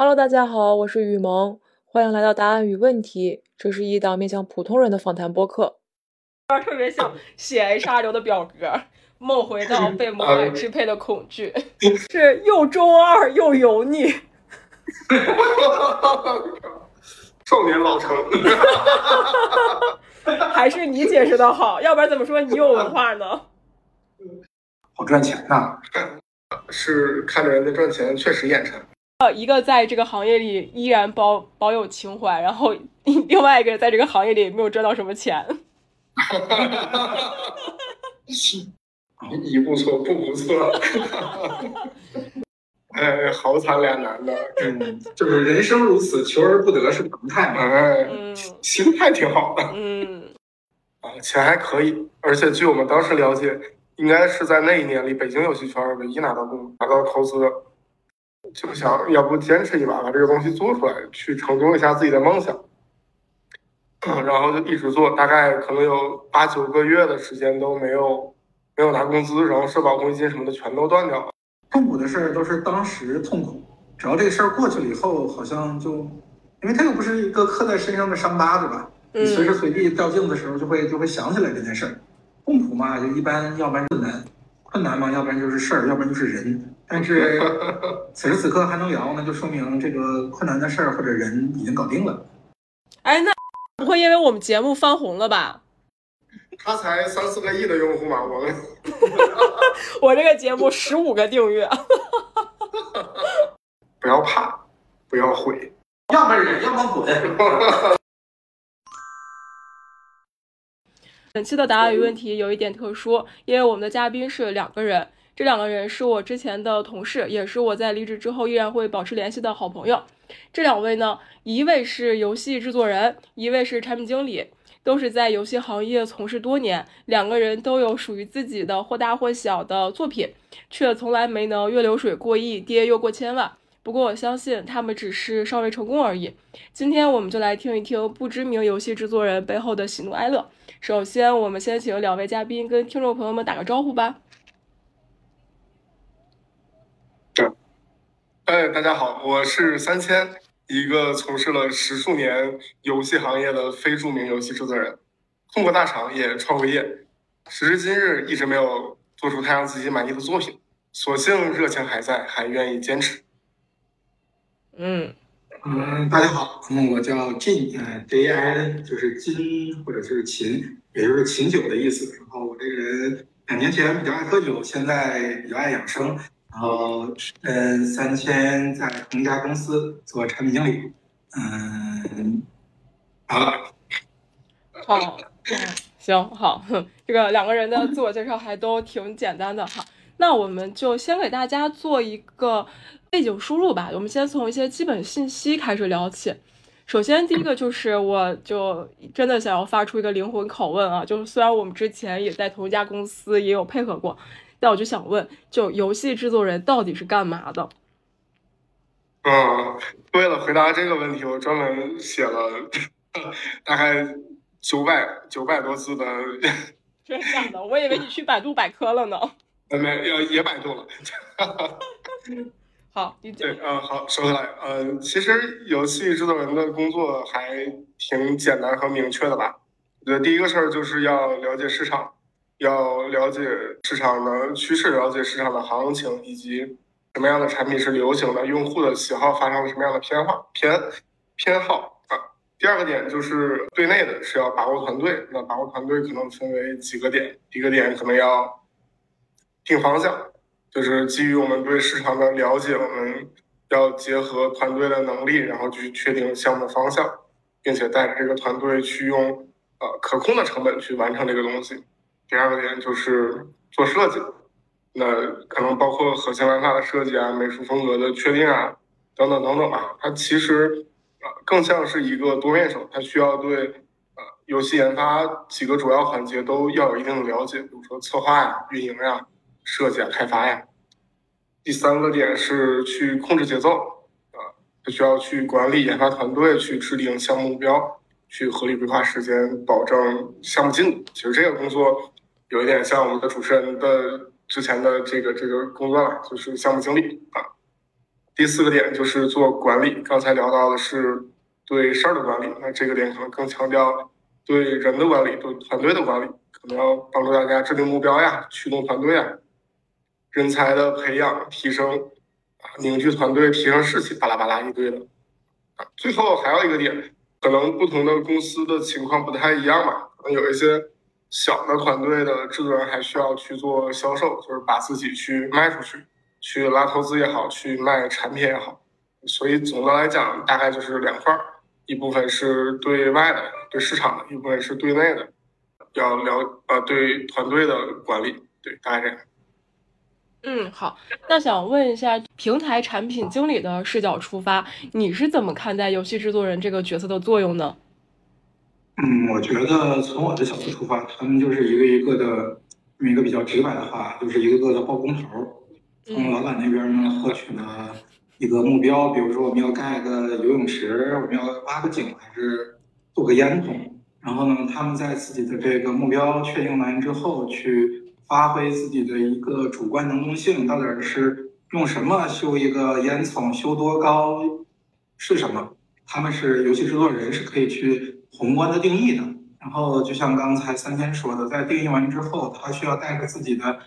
Hello，大家好，我是雨萌，欢迎来到答案与问题。这是一档面向普通人的访谈播客。特别像写 HR 流的表格，梦回到被魔鬼支配的恐惧，是又中二又油腻。少年老成，还是你解释的好，要不然怎么说你有文化呢？好赚钱呐！是看着人家赚钱，确实眼馋。呃，一个在这个行业里依然保保有情怀，然后另外一个人在这个行业里没有赚到什么钱。哈哈哈哈哈！一不错，不不错。哎，好惨俩男的，嗯，就是人生如此，求而不得是常态嘛。哎，心态挺好的。嗯，啊，钱还可以，而且据我们当时了解，应该是在那一年里，北京游戏圈唯一拿到工、拿到投资的。就想要不坚持一把，把这个东西做出来，去成就一下自己的梦想。然后就一直做，大概可能有八九个月的时间都没有没有拿工资，然后社保、公积金什么的全都断掉了。痛苦的事儿都是当时痛苦，只要这个事儿过去了以后，好像就，因为它又不是一个刻在身上的伤疤，对吧？你随时随地照镜子的时候就会就会想起来这件事儿。痛苦嘛，就一般要不然就难，困难嘛，要不然就是事儿，要不然就是人。但是 此时此刻还能聊，那就说明这个困难的事儿或者人已经搞定了。哎，那。不会因为我们节目翻红了吧？他才三四个亿的用户嘛，我们，我这个节目十五个订阅。不要怕，不要悔，要么忍，要么滚。本期的答案与问题有一点特殊，因为我们的嘉宾是两个人，这两个人是我之前的同事，也是我在离职之后依然会保持联系的好朋友。这两位呢，一位是游戏制作人，一位是产品经理，都是在游戏行业从事多年。两个人都有属于自己的或大或小的作品，却从来没能月流水过亿，跌又过千万。不过我相信他们只是尚未成功而已。今天我们就来听一听不知名游戏制作人背后的喜怒哀乐。首先，我们先请两位嘉宾跟听众朋友们打个招呼吧。哎，大家好，我是三千，一个从事了十数年游戏行业的非著名游戏制作人，混过大厂，也创过业，时至今日一直没有做出太让自己满意的作品，所幸热情还在，还愿意坚持。嗯嗯，大家好，嗯，我叫金，呃，J I N 就是金或者是琴，也就是琴酒的意思。然后我这个人两年前比较爱喝酒，现在比较爱养生。然后，嗯，三千在同一家公司做产品经理，嗯，好了，好，行，好，这个两个人的自我介绍还都挺简单的哈。那我们就先给大家做一个背景输入吧。我们先从一些基本信息开始聊起。首先，第一个就是，我就真的想要发出一个灵魂拷问啊，就是虽然我们之前也在同一家公司，也有配合过。但我就想问，就游戏制作人到底是干嘛的？嗯，为了回答这个问题，我专门写了 大概九百九百多字的。真的的，我以为你去百度百科了呢。没，也也百度了。好，对，嗯，好，说回来，嗯，其实游戏制作人的工作还挺简单和明确的吧？我觉得第一个事儿就是要了解市场。要了解市场的趋势，了解市场的行情，以及什么样的产品是流行的，用户的喜好发生了什么样的偏好偏偏好啊。第二个点就是对内的是要把握团队，那把握团队可能分为几个点，一个点可能要定方向，就是基于我们对市场的了解，我们要结合团队的能力，然后去确定项目的方向，并且带着这个团队去用呃可控的成本去完成这个东西。第二个点就是做设计，那可能包括核心玩法的设计啊、美术风格的确定啊，等等等等吧。它其实啊更像是一个多面手，它需要对呃游戏研发几个主要环节都要有一定的了解，比如说策划呀、运营呀、设计啊、开发呀。第三个点是去控制节奏啊，它需要去管理研发团队，去制定项目目标，去合理规划时间，保证项目进度。其实这个工作。有一点像我们的主持人的之前的这个这个工作了，就是项目经理啊。第四个点就是做管理，刚才聊到的是对事儿的管理，那这个点可能更强调对人的管理，对团队的管理，可能要帮助大家制定目标呀，驱动团队呀，人才的培养提升啊，凝聚团队，提升士气，巴拉巴拉一堆的啊。最后还有一个点，可能不同的公司的情况不太一样嘛，可能有一些小的团队的制作人还需要去做销售，就是把自己去卖出去。去拉投资也好，去卖产品也好，所以总的来讲，大概就是两块儿，一部分是对外的，对市场的；一部分是对内的，要了呃对团队的管理，对，大概这样。嗯，好，那想问一下，平台产品经理的视角出发，你是怎么看待游戏制作人这个角色的作用呢？嗯，我觉得从我的角度出发，他们就是一个一个的，用一个比较直白的话，就是一个个的包工头。从老板那边呢，获取了一个目标，比如说我们要盖个游泳池，我们要挖个井，还是做个烟囱。然后呢，他们在自己的这个目标确定完之后，去发挥自己的一个主观能动性，到底是用什么修一个烟囱，修多高，是什么？他们是游戏制作人，是可以去宏观的定义的。然后就像刚才三千说的，在定义完之后，他需要带着自己的。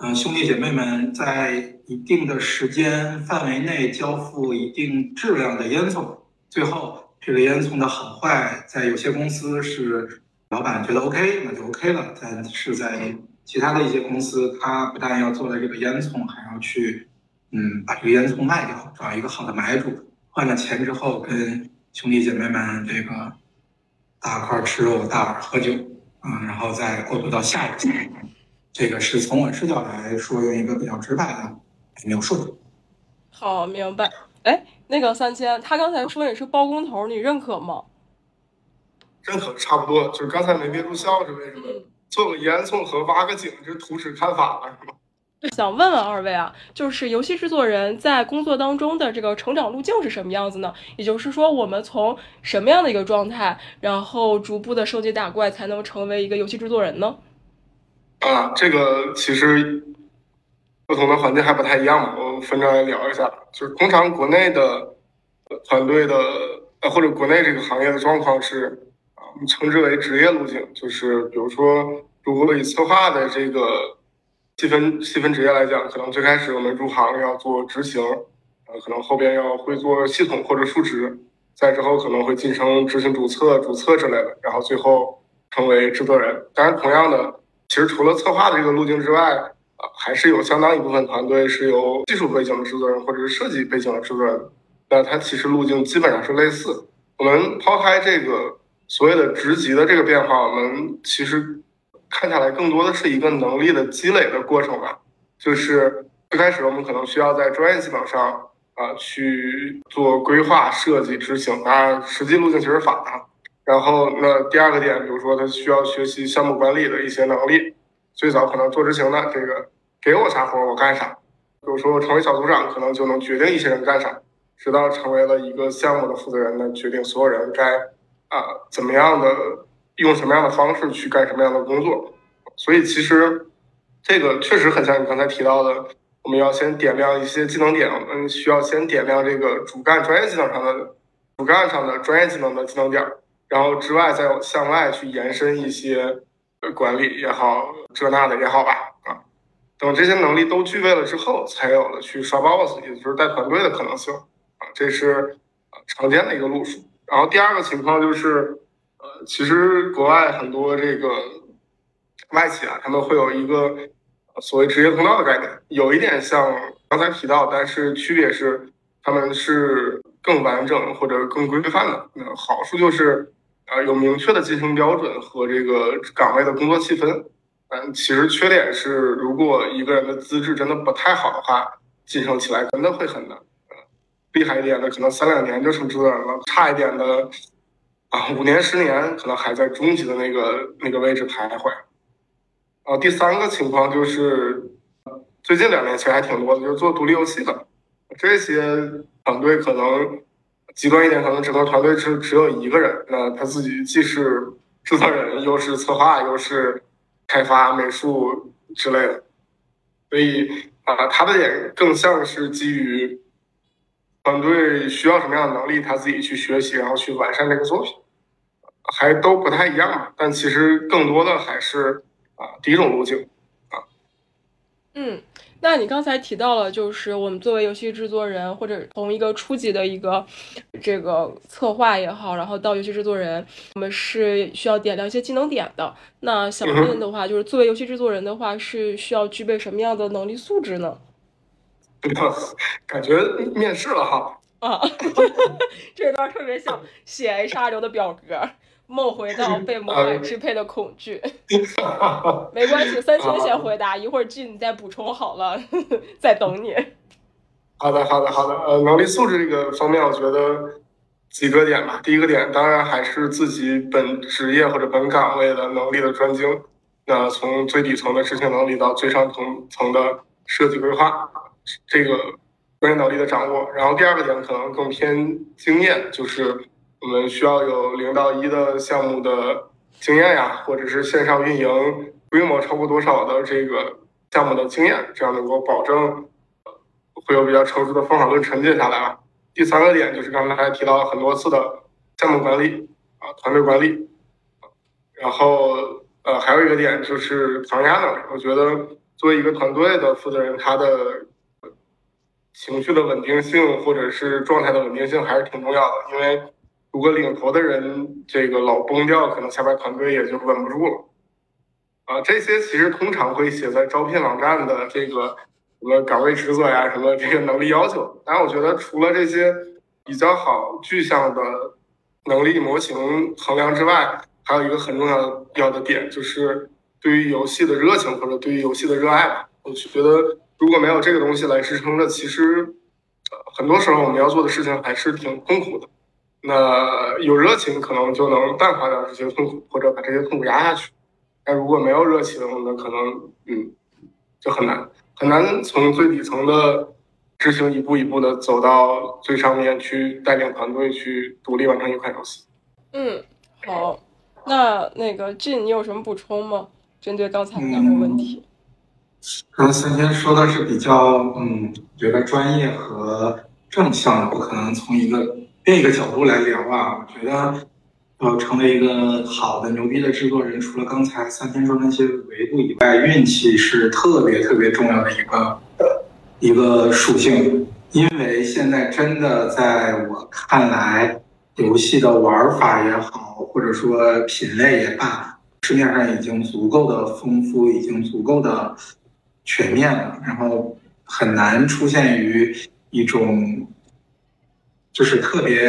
嗯，兄弟姐妹们在一定的时间范围内交付一定质量的烟囱，最后这个烟囱的好坏，在有些公司是老板觉得 OK，那就 OK 了；但是在其他的一些公司，他不但要做了这个烟囱，还要去嗯把这个烟囱卖掉，找一个好的买主，换了钱之后跟兄弟姐妹们这个大块吃肉，大碗喝酒，嗯，然后再过渡到下一个阶段。这个是从我视角来说，用一个比较直白的描述的。好，明白。哎，那个三千，他刚才说你是包工头，你认可吗？认可，差不多。就是刚才没憋住笑是为什么？做个烟囱和挖个井，这图纸看反了是吗？想问问二位啊，就是游戏制作人在工作当中的这个成长路径是什么样子呢？也就是说，我们从什么样的一个状态，然后逐步的升级打怪，才能成为一个游戏制作人呢？啊，这个其实不同的环境还不太一样嘛，我分着来聊一下。就是通常国内的团队的呃，或者国内这个行业的状况是啊，我们称之为职业路径，就是比如说，如果以策划的这个细分细分职业来讲，可能最开始我们入行要做执行，呃，可能后边要会做系统或者数值，再之后可能会晋升执行主策、主策之类的，然后最后成为制作人。当然，同样的。其实除了策划的这个路径之外，啊，还是有相当一部分团队是由技术背景的制作人或者是设计背景的制作人。那它其实路径基本上是类似。我们抛开这个所谓的职级的这个变化，我们其实看下来更多的是一个能力的积累的过程吧。就是最开始我们可能需要在专业技能上啊去做规划、设计、执行，当然实际路径其实反的。然后，那第二个点，比如说他需要学习项目管理的一些能力。最早可能做执行的，这个给我啥活我干啥。比如说我成为小组长，可能就能决定一些人干啥。直到成为了一个项目的负责人，呢，决定所有人该啊怎么样的用什么样的方式去干什么样的工作。所以其实这个确实很像你刚才提到的，我们要先点亮一些技能点，我们需要先点亮这个主干专业技能上的主干上的专业技能的技能点。然后之外，再向外去延伸一些管理也好，这那的也好吧，啊，等这些能力都具备了之后，才有了去刷 boss，也就是带团队的可能性，啊，这是常见的一个路数。然后第二个情况就是，呃，其实国外很多这个外企啊，他们会有一个所谓职业通道的概念，有一点像刚才提到，但是区别是他们是更完整或者更规范的。那好处就是。啊，有明确的晋升标准和这个岗位的工作气氛。嗯，其实缺点是，如果一个人的资质真的不太好的话，晋升起来真的会很难。厉害一点的可能三两年就成制作人了，差一点的啊，五年十年可能还在中级的那个那个位置徘徊。啊，第三个情况就是，最近两年其实还挺多的，就是做独立游戏的这些团队可能。极端一点，可能整个团队只只有一个人，那他自己既是制作人，又是策划，又是开发、美术之类的，所以啊，他的点更像是基于团队需要什么样的能力，他自己去学习，然后去完善这个作品，还都不太一样吧。但其实更多的还是啊第一种路径啊。嗯。那你刚才提到了，就是我们作为游戏制作人，或者从一个初级的一个这个策划也好，然后到游戏制作人，我们是需要点亮一些技能点的。那想问的话，就是作为游戏制作人的话，是需要具备什么样的能力素质呢？感觉面试了哈。啊，这段特别像写 HR 流的表格。梦回到被魔法支配的恐惧，没关系，三清先回答，一会儿剧你再补充好了，在等你。好的，好的，好的。呃，能力素质这个方面，我觉得几个点吧。第一个点，当然还是自己本职业或者本岗位的能力的专精。那从最底层的执行能力到最上层层的设计规划，这个专业能力的掌握。然后第二个点可能更偏经验，就是。我们需要有零到一的项目的经验呀，或者是线上运营规模超过多少的这个项目的经验，这样能够保证会有比较成熟的方法论沉淀下来啊。第三个点就是刚才提到很多次的项目管理啊，团队管理。然后呃，还有一个点就是抗压能力。我觉得作为一个团队的负责人，他的情绪的稳定性或者是状态的稳定性还是挺重要的，因为。如果领头的人这个老崩掉，可能下边团队也就稳不住了。啊，这些其实通常会写在招聘网站的这个什么岗位职责呀，什么这个能力要求。当然，我觉得除了这些比较好具象的能力模型衡量之外，还有一个很重要要的点，就是对于游戏的热情或者对于游戏的热爱吧。我觉得如果没有这个东西来支撑着，其实呃很多时候我们要做的事情还是挺痛苦的。那有热情可能就能淡化掉这些痛苦，或者把这些痛苦压下去。但如果没有热情，那可能嗯，就很难很难从最底层的执行一步一步的走到最上面去带领团队去独立完成一款游戏。嗯，好，那那个俊，你有什么补充吗？针对刚才两个问题。刚才三千说的是比较嗯，觉得专业和正向的，不可能从一个。另一个角度来聊啊，我觉得要成为一个好的牛逼的制作人，除了刚才三天说那些维度以外，运气是特别特别重要的一个一个属性。因为现在真的在我看来，游戏的玩法也好，或者说品类也罢，市面上已经足够的丰富，已经足够的全面了，然后很难出现于一种。就是特别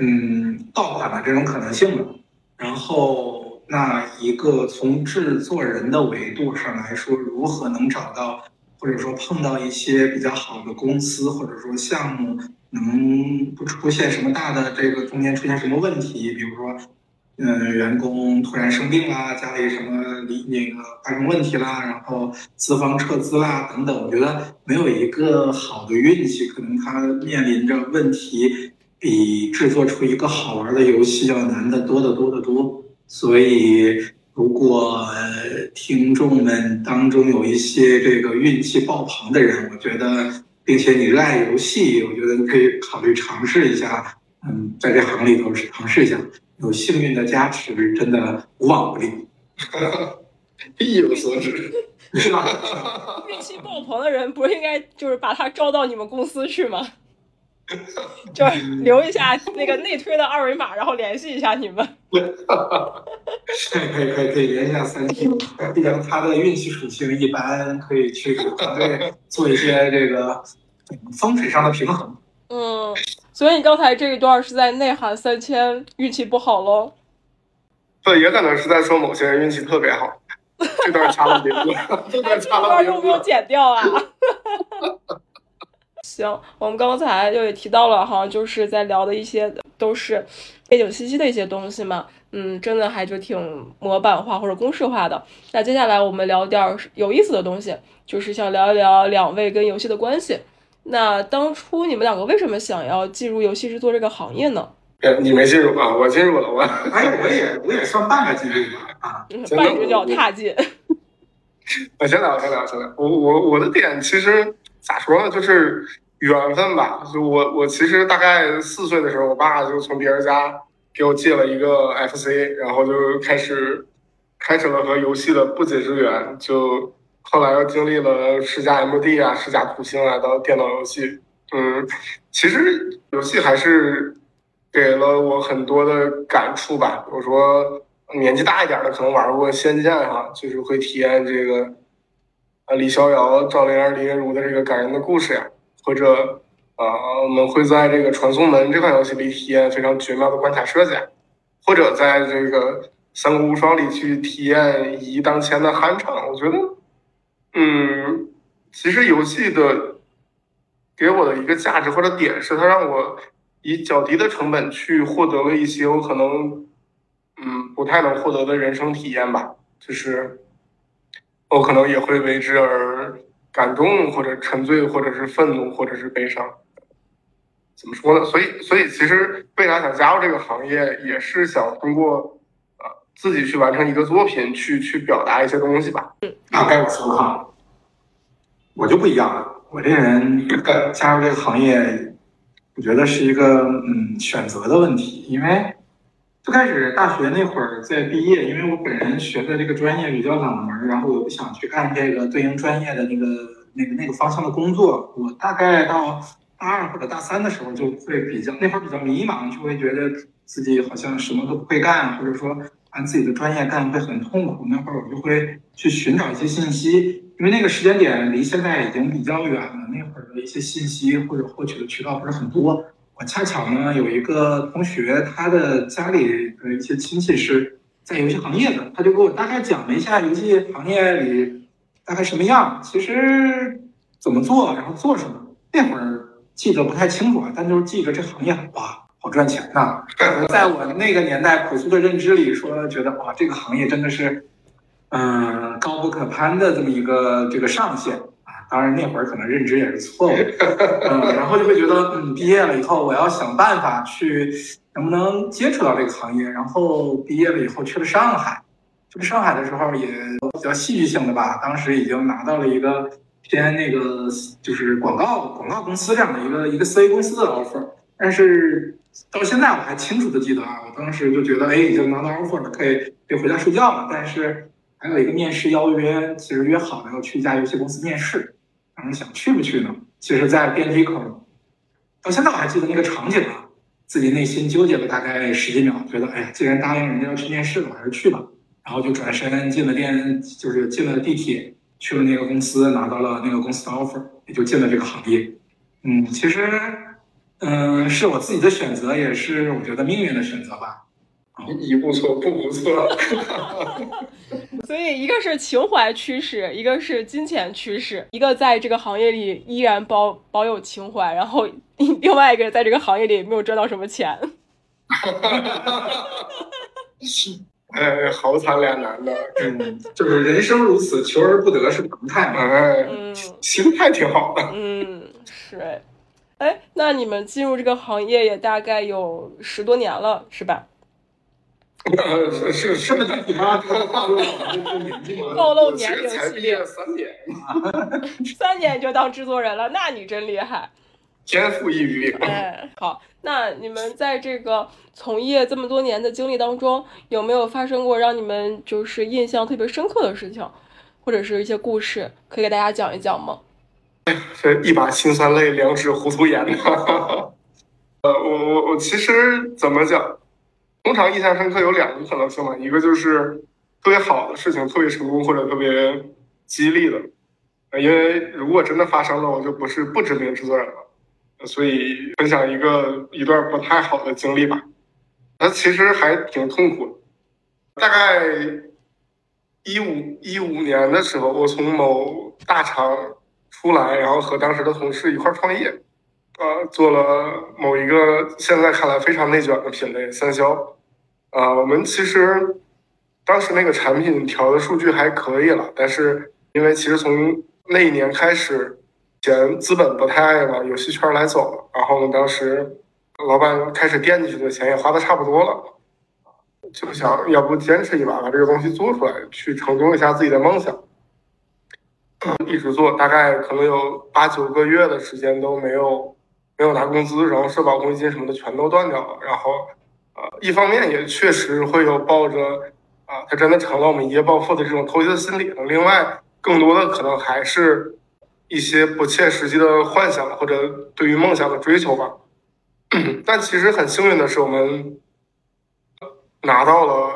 嗯爆款的这种可能性了。然后那一个从制作人的维度上来说，如何能找到或者说碰到一些比较好的公司或者说项目，能不出现什么大的这个中间出现什么问题？比如说，嗯，员工突然生病啦，家里什么离那个发生问题啦，然后资方撤资啦等等。我觉得没有一个好的运气，可能他面临着问题。比制作出一个好玩的游戏要难得多得多得多，所以如果听众们当中有一些这个运气爆棚的人，我觉得，并且你热爱游戏，我觉得你可以考虑尝试一下，嗯，在这行里头尝试一下，有幸运的加持，真的无往不利，必有所指，是吧？运气爆棚的人，不是应该就是把他招到你们公司去吗？就留一下那个内推的二维码，然后联系一下你们。对，可以可以可以联系一下三 T，毕竟他的运气属性一般，可以去给团队做一些这个风水上的平衡。嗯，所以你刚才这一段是在内涵三千运气不好喽？对，也可能是在说某些人运气特别好。这段掐了别过，这段掐了别过，用不用剪掉啊？行，我们刚才就也提到了好像，就是在聊的一些都是背景信息的一些东西嘛，嗯，真的还就挺模板化或者公式化的。那接下来我们聊点有意思的东西，就是想聊一聊两位跟游戏的关系。那当初你们两个为什么想要进入游戏制作这个行业呢？你没进入啊？我进入了，我哎，我也我也算半个进入吧啊，半只脚踏进。我先聊，先聊，先聊。我我我的点其实咋说呢？就是。缘分吧。就我我其实大概四岁的时候，我爸就从别人家给我借了一个 FC，然后就开始开始了和游戏的不解之缘。就后来又经历了世嘉 MD 啊、世嘉土星啊，到电脑游戏。嗯，其实游戏还是给了我很多的感触吧。比如说年纪大一点的，可能玩过《仙剑》哈，就是会体验这个啊李逍遥、赵灵儿、林月如的这个感人的故事呀，或者啊我们会在这个《传送门》这款游戏里体验非常绝妙的关卡设计，或者在这个《三国无双》里去体验一当前的酣畅。我觉得，嗯，其实游戏的。给我的一个价值或者点是，它让我以较低的成本去获得了一些我可能嗯不太能获得的人生体验吧。就是我可能也会为之而感动，或者沉醉，或者是愤怒，或者是悲伤。怎么说呢？所以，所以其实未来想加入这个行业，也是想通过自己去完成一个作品，去去表达一些东西吧。那该我说哈，我就不一样了。我这人干加入这个行业，我觉得是一个嗯选择的问题。因为最开始大学那会儿在毕业，因为我本人学的这个专业比较冷门，然后我不想去干这个对应专业的那个那个那个方向的工作。我大概到大二或者大三的时候，就会比较那会儿比较迷茫，就会觉得自己好像什么都不会干，或者说按自己的专业干会很痛苦。那会儿我就会去寻找一些信息。因为那个时间点离现在已经比较远了，那会儿的一些信息或者获取的渠道不是很多。我恰巧呢有一个同学，他的家里的一些亲戚是在游戏行业的，他就给我大概讲了一下游戏行业里大概什么样，其实怎么做，然后做什么。那会儿记得不太清楚啊，但就是记着这行业哇好赚钱呐。在我那个年代朴素的认知里说，觉得哇这个行业真的是。嗯，高不可攀的这么一个这个上限啊，当然那会儿可能认知也是错误，嗯，然后就会觉得，嗯，毕业了以后我要想办法去能不能接触到这个行业，然后毕业了以后去了上海，去了上海的时候也比较戏剧性的吧，当时已经拿到了一个偏那个就是广告广告公司这样的一个一个思维公司的 offer，但是到现在我还清楚的记得啊，我当时就觉得，哎，已经拿到 offer 了，可以可以回家睡觉了，但是。还有一个面试邀约，其实约好了要去一家游戏公司面试，当时想去不去呢？其实，在电梯口，到现在我还记得那个场景啊，自己内心纠结了大概十几秒，觉得哎呀，既然答应人家要去面试了，我还是去吧。然后就转身进了电，就是进了地铁，去了那个公司，拿到了那个公司的 offer，也就进了这个行业。嗯，其实，嗯，是我自己的选择，也是我觉得命运的选择吧。一步错，步步错。所以，一个是情怀驱使，一个是金钱驱使，一个在这个行业里依然保保有情怀，然后另外一个在这个行业里没有赚到什么钱。哎，好惨两难的，嗯，就是人生如此，求而不得是常态嘛。哎，心态挺好的。嗯，是。哎，那你们进入这个行业也大概有十多年了，是吧？是是是不是具体吗？暴露年纪吗？暴露年龄系列三年，三年就当制作人了，那你真厉害，天赋异禀。哎，好，那你们在这个从业这么多年的经历当中，有没有发生过让你们就是印象特别深刻的事情，或者是一些故事，可以给大家讲一讲吗？这一把辛酸泪，两指糊涂眼。呃，我我我其实怎么讲？通常印象深刻有两个可能性嘛，一个就是特别好的事情，特别成功或者特别激励的，因为如果真的发生了，我就不是不知名制作人了，所以分享一个一段不太好的经历吧。那其实还挺痛苦的。大概一五一五年的时候，我从某大厂出来，然后和当时的同事一块创业。呃，做了某一个现在看来非常内卷的品类三消，啊，我们其实当时那个产品调的数据还可以了，但是因为其实从那一年开始，钱资本不太爱往游戏圈来走了，然后呢，当时老板开始惦记这个钱也花的差不多了，就想要不坚持一把把这个东西做出来，去成就一下自己的梦想。一直做，大概可能有八九个月的时间都没有没有拿工资，然后社保、公积金什么的全都断掉了。然后，呃，一方面也确实会有抱着啊，他真的成了我们一夜暴富的这种投机的心理。另外，更多的可能还是一些不切实际的幻想或者对于梦想的追求吧。但其实很幸运的是，我们拿到了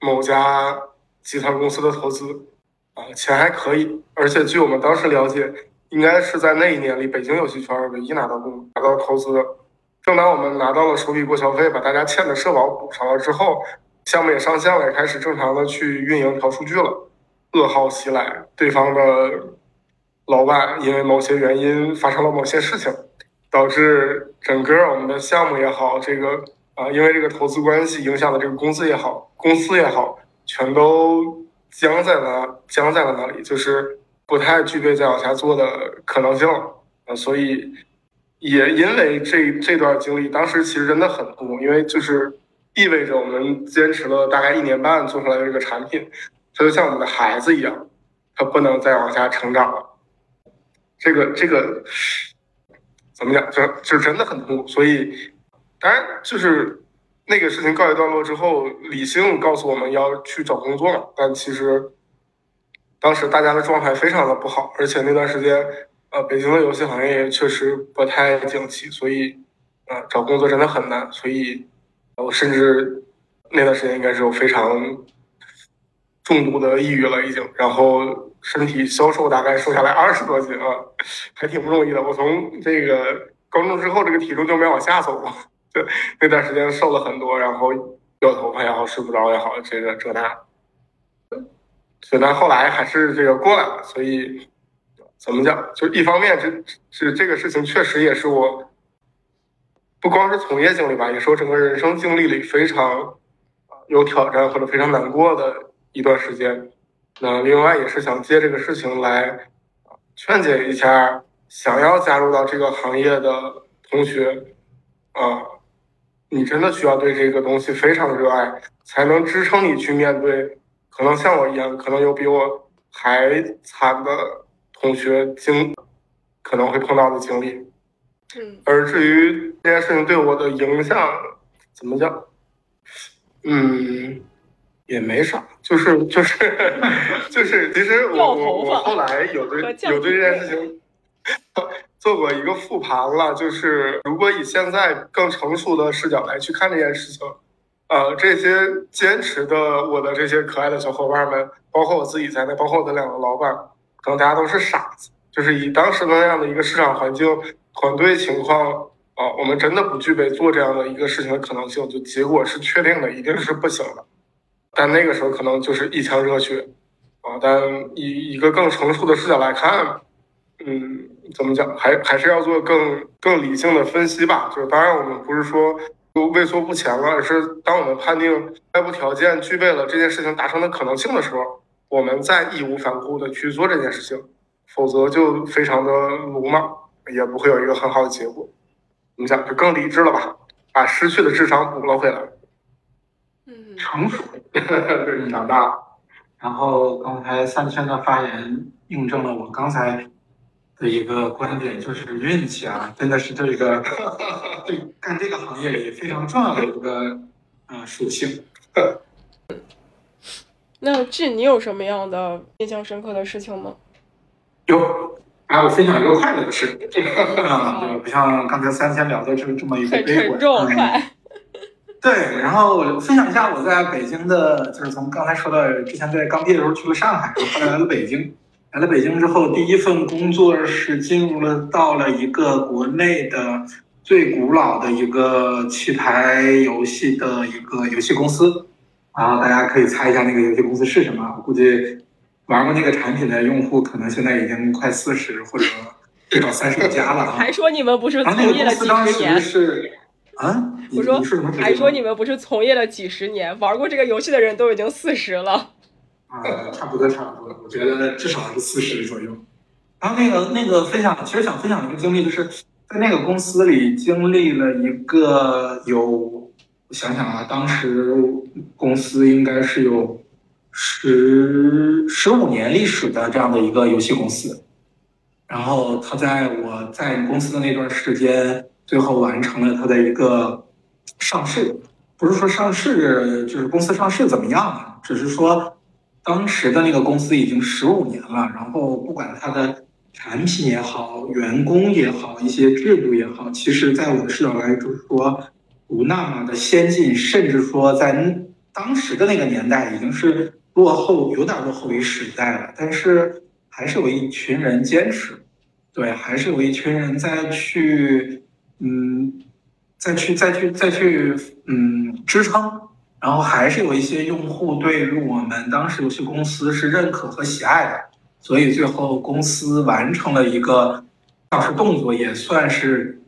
某家集团公司的投资。啊，钱还可以，而且据我们当时了解，应该是在那一年里北京游戏圈唯一拿到公拿到投资的。正当我们拿到了首笔过桥费，把大家欠的社保补上了之后，项目也上线了，也开始正常的去运营调数据了。噩耗袭来，对方的老板因为某些原因发生了某些事情，导致整个我们的项目也好，这个啊，因为这个投资关系影响的这个公司也好，公司也好，全都。僵在了，僵在了那里，就是不太具备再往下做的可能性了。呃，所以也因为这这段经历，当时其实真的很痛，因为就是意味着我们坚持了大概一年半做出来的这个产品，它就像我们的孩子一样，它不能再往下成长了。这个这个怎么讲？就就真的很痛苦。所以当然就是。那个事情告一段落之后，理性告诉我们要去找工作嘛。但其实当时大家的状态非常的不好，而且那段时间，呃，北京的游戏行业也确实不太景气，所以，呃，找工作真的很难。所以，我甚至那段时间应该是有非常重度的抑郁了，已经。然后身体消瘦，大概瘦下来二十多斤啊，还挺不容易的。我从这个高中之后，这个体重就没往下走过。那段时间瘦了很多，然后掉头发也好，睡不着也好，这个这那，所以但后来还是这个过来了。所以怎么讲？就一方面，这是这个事情确实也是我，不光是从业经历吧，也是我整个人生经历里非常有挑战或者非常难过的一段时间。那另外也是想借这个事情来劝解一下想要加入到这个行业的同学啊。你真的需要对这个东西非常热爱，才能支撑你去面对可能像我一样，可能有比我还惨的同学经可能会碰到的经历。嗯，而至于这件事情对我的影响，怎么讲？嗯，也没啥，就是就是就是，其实我我我后来有对有对这件事情。做过一个复盘了，就是如果以现在更成熟的视角来去看这件事情，呃，这些坚持的我的这些可爱的小伙伴们，包括我自己在内，包括我的两个老板，可能大家都是傻子，就是以当时的那样的一个市场环境、团队情况，啊，我们真的不具备做这样的一个事情的可能性，就结果是确定的，一定是不行的。但那个时候可能就是一腔热血，啊，但以一个更成熟的视角来看，嗯。怎么讲？还还是要做更更理性的分析吧。就是当然，我们不是说畏缩不前了，而是当我们判定外部条件具备了这件事情达成的可能性的时候，我们再义无反顾的去做这件事情。否则就非常的鲁莽，也不会有一个很好的结果。怎么讲？就更理智了吧，把失去的智商补了回来。嗯，成熟，长大。然后刚才三圈的发言印证了我刚才。的一个观点就是运气啊，真的是这个 对干这个行业里非常重要的一个呃属性。那这你有什么样的印象深刻的事情吗？有，啊，我分享一个快乐的事，啊，对，不像刚才三千聊的这这么一个悲观。快。对，然后我分享一下我在北京的，就是从刚才说到之前在刚毕业的时候去了上海，后来来了北京。来了北京之后，第一份工作是进入了到了一个国内的最古老的一个棋牌游戏的一个游戏公司，然后大家可以猜一下那个游戏公司是什么？我估计玩过那个产品的用户可能现在已经快四十或者至少三十加了啊！还说你们不是从业了几十年？是啊，我说还说你们不是从业了几十年，玩过这个游戏的人都已经四十了。啊，差不多差不多，我觉得至少是四十左右。然后那个那个分享，其实想分享一个经历，就是在那个公司里经历了一个有，我想想啊，当时公司应该是有十十五年历史的这样的一个游戏公司，然后他在我在公司的那段时间，最后完成了他的一个上市。不是说上市就是公司上市怎么样啊，只是说当时的那个公司已经十五年了，然后不管它的产品也好，员工也好，一些制度也好，其实在我的视角来就是说，不那么的先进，甚至说在当时的那个年代已经是落后，有点落后于时代了。但是还是有一群人坚持，对，还是有一群人在去，嗯。再去再去再去，嗯，支撑，然后还是有一些用户对于我们当时游戏公司是认可和喜爱的，所以最后公司完成了一个上市动作，也算是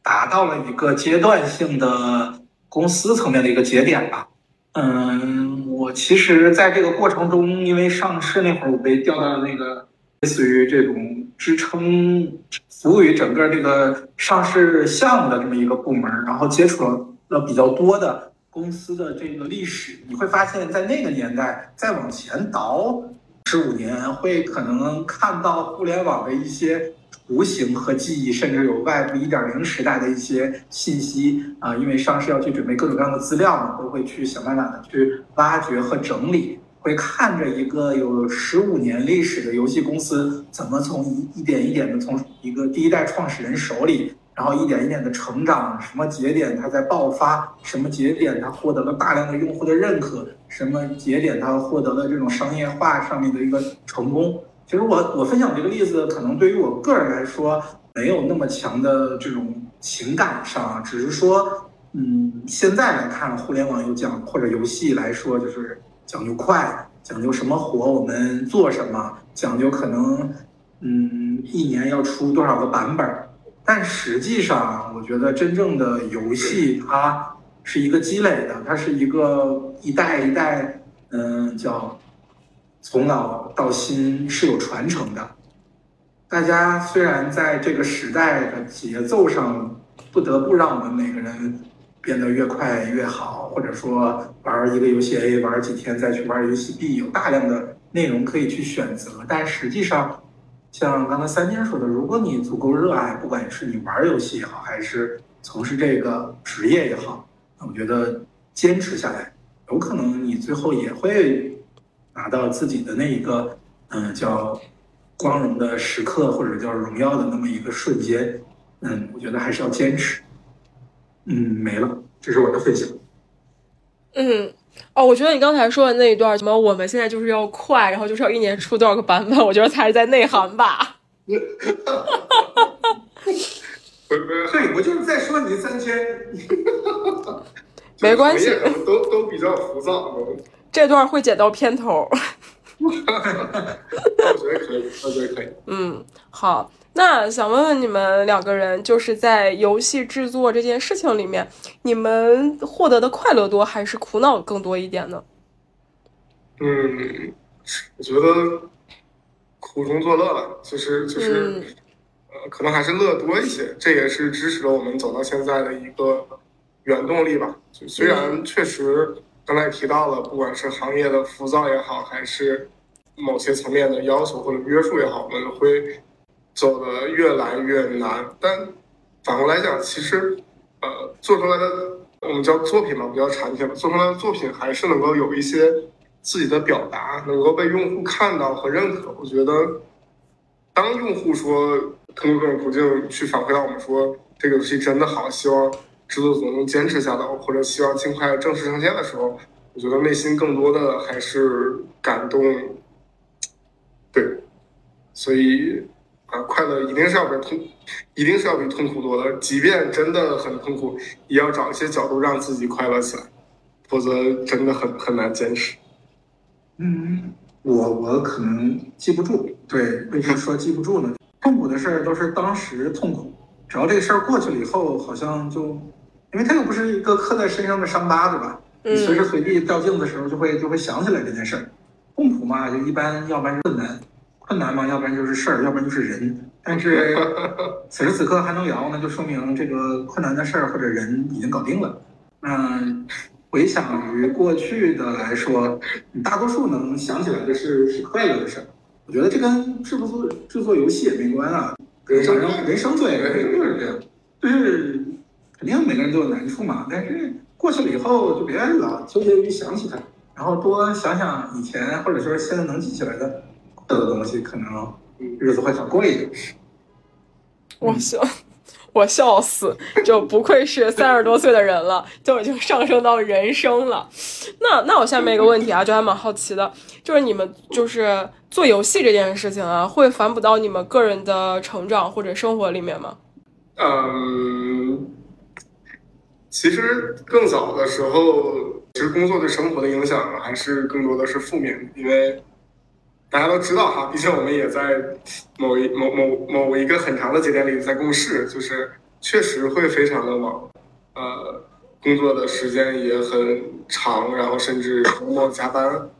达到了一个阶段性的公司层面的一个节点吧。嗯，我其实在这个过程中，因为上市那会儿我被调到了那个类似于这种。支撑服务于整个这个上市项目的这么一个部门，然后接触了比较多的公司的这个历史，你会发现在那个年代再往前倒十五年，会可能看到互联网的一些雏形和记忆，甚至有外部一点零时代的一些信息啊，因为上市要去准备各种各样的资料嘛，都会去想办法的去挖掘和整理。会看着一个有十五年历史的游戏公司，怎么从一一点一点的从一个第一代创始人手里，然后一点一点的成长，什么节点它在爆发，什么节点它获得了大量的用户的认可，什么节点它获得了这种商业化上面的一个成功。其实我我分享这个例子，可能对于我个人来说没有那么强的这种情感上，只是说，嗯，现在来看互联网有奖或者游戏来说，就是。讲究快，讲究什么活我们做什么，讲究可能，嗯，一年要出多少个版本。但实际上，我觉得真正的游戏它是一个积累的，它是一个一代一代，嗯，叫从老到新是有传承的。大家虽然在这个时代的节奏上，不得不让我们每个人。变得越快越好，或者说玩一个游戏 A 玩几天再去玩游戏 B，有大量的内容可以去选择。但实际上，像刚才三千说的，如果你足够热爱，不管是你玩游戏也好，还是从事这个职业也好，我觉得坚持下来，有可能你最后也会拿到自己的那一个，嗯，叫光荣的时刻，或者叫荣耀的那么一个瞬间。嗯，我觉得还是要坚持。嗯，没了，这是我的分享。嗯，哦，我觉得你刚才说的那一段，什么我们现在就是要快，然后就是要一年出多少个版本，我觉得才是在内涵吧。对，我就是在说你三千。没关系，都都比较浮躁。这段会剪到片头。我觉得可以，我觉得可以。嗯，好。那想问问你们两个人，就是在游戏制作这件事情里面，你们获得的快乐多还是苦恼更多一点呢？嗯，我觉得苦中作乐吧，就是就是，呃，可能还是乐多一些。这也是支持了我们走到现在的一个原动力吧。就虽然确实刚才提到了，不管是行业的浮躁也好，还是某些层面的要求或者约束也好，我们会。走的越来越难，但反过来讲，其实，呃，做出来的我们叫作品嘛，不叫产品嘛，做出来的作品还是能够有一些自己的表达，能够被用户看到和认可。我觉得，当用户说通过各种途径去反馈到我们说这个游戏真的好，希望制作组能坚持下来，或者希望尽快正式上线的时候，我觉得内心更多的还是感动。对，所以。啊，快乐一定是要比痛，一定是要比痛苦多的。即便真的很痛苦，也要找一些角度让自己快乐起来，否则真的很很难坚持。嗯，我我可能记不住。对，为什么说记不住呢？痛苦的事儿都是当时痛苦，只要这个事儿过去了以后，好像就，因为它又不是一个刻在身上的伤疤，对吧？你随时随地照镜子的时候，就会就会想起来这件事儿。痛苦嘛，就一般，要不然是困难。困难嘛，要不然就是事儿，要不然就是人。但是此时此刻还能聊，那就说明这个困难的事儿或者人已经搞定了。嗯，回想于过去的来说，你大多数能想起来的是是快乐的事儿。我觉得这跟制作制作游戏也没关啊，人生人生对人生就是这样，就是肯定每个人都有难处嘛。但是过去了以后，就别老纠结于想起它，然后多想想以前或者说现在能记起来的的东西，可能日子会很过一点。我笑，我笑死，就不愧是三十多岁的人了，就已经上升到人生了。那那我下面一个问题啊，就还蛮好奇的，就是你们就是做游戏这件事情啊，会反哺到你们个人的成长或者生活里面吗？嗯，其实更早的时候，其实工作对生活的影响还是更多的是负面的，因为。大家都知道哈，毕竟我们也在某一某某某一个很长的节点里在共事，就是确实会非常的忙，呃，工作的时间也很长，然后甚至周末加班，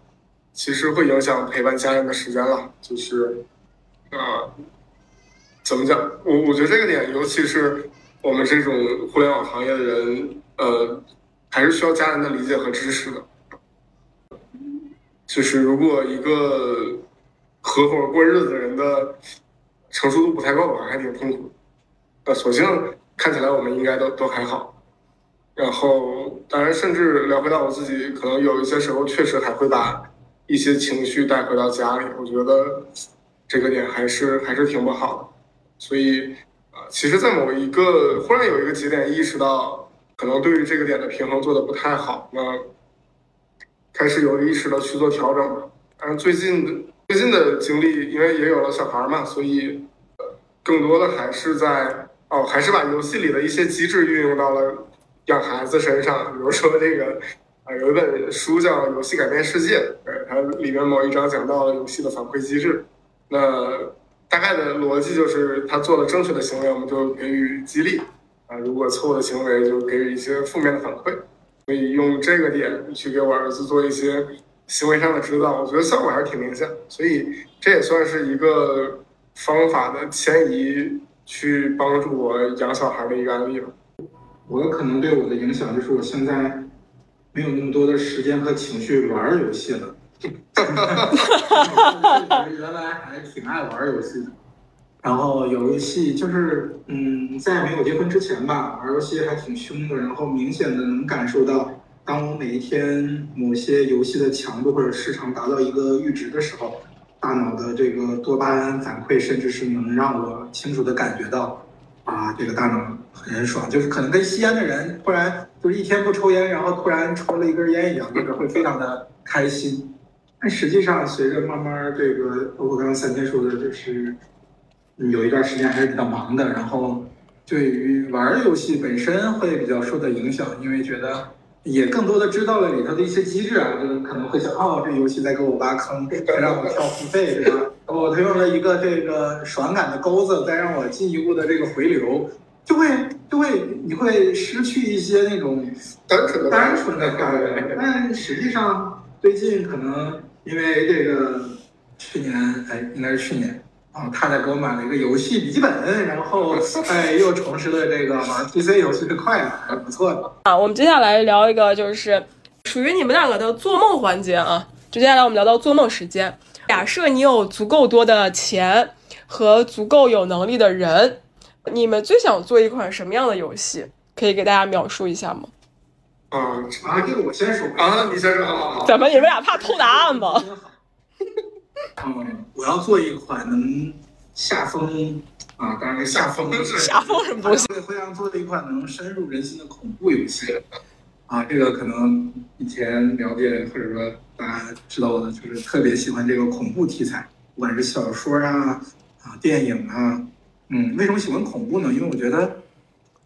其实会影响陪伴家人的时间了。就是，啊，怎么讲？我我觉得这个点，尤其是我们这种互联网行业的人，呃，还是需要家人的理解和支持的。就是如果一个合伙过日子的人的成熟度不太够吧，还挺痛苦。呃，索性看起来我们应该都都还好。然后，当然，甚至聊回到我自己，可能有一些时候确实还会把一些情绪带回到家里。我觉得这个点还是还是挺不好的。所以，啊，其实，在某一个忽然有一个节点意识到，可能对于这个点的平衡做的不太好，那。开始有意识的去做调整了，嗯，最近的最近的经历，因为也有了小孩嘛，所以更多的还是在哦，还是把游戏里的一些机制运用到了养孩子身上。比如说这个啊，有一本书叫《游戏改变世界》，呃，它里面某一章讲到了游戏的反馈机制。那大概的逻辑就是，他做了正确的行为，我们就给予激励啊；如果错误的行为，就给予一些负面的反馈。所以用这个点去给我儿子做一些行为上的指导，我觉得效果还是挺明显。所以这也算是一个方法的迁移，去帮助我养小孩的一个案例吧。我可能对我的影响就是，我现在没有那么多的时间和情绪玩游戏了。原来还挺爱玩游戏的。然后有游戏就是，嗯，在没有结婚之前吧，玩游戏还挺凶的。然后明显的能感受到，当我每一天某些游戏的强度或者时长达到一个阈值的时候，大脑的这个多巴胺反馈，甚至是能让我清楚的感觉到，啊，这个大脑很爽。就是可能跟吸烟的人突然就是一天不抽烟，然后突然抽了一根烟一样，就是会非常的开心。但实际上，随着慢慢这个，包括刚刚三天说的，就是。有一段时间还是比较忙的，然后对于玩游戏本身会比较受到影响，因为觉得也更多的知道了里头的一些机制啊，就是可能会想，哦，这游戏在给我挖坑，在让我跳付费，对吧？哦，他用了一个这个爽感的钩子，再让我进一步的这个回流，就会就会你会失去一些那种单纯的单纯的快乐。但实际上最近可能因为这个去年，哎，应该是去年。啊，太太给我买了一个游戏笔记本，然后哎，又重拾了这个玩 PC 游戏的快乐，还不错的。啊，我们接下来聊一个就是属于你们两个的做梦环节啊。就接下来我们聊到做梦时间。假设你有足够多的钱和足够有能力的人，你们最想做一款什么样的游戏？可以给大家描述一下吗？啊啊，这个我先说啊，你先说。好好怎么你们俩怕偷答案吗？嗯，我要做一款能下风啊，当然下风 是下风什么东西？会让做的一款能深入人心的恐怖游戏啊，这个可能以前了解或者说大家知道我的，就是特别喜欢这个恐怖题材，不管是小说啊啊电影啊，嗯，为什么喜欢恐怖呢？因为我觉得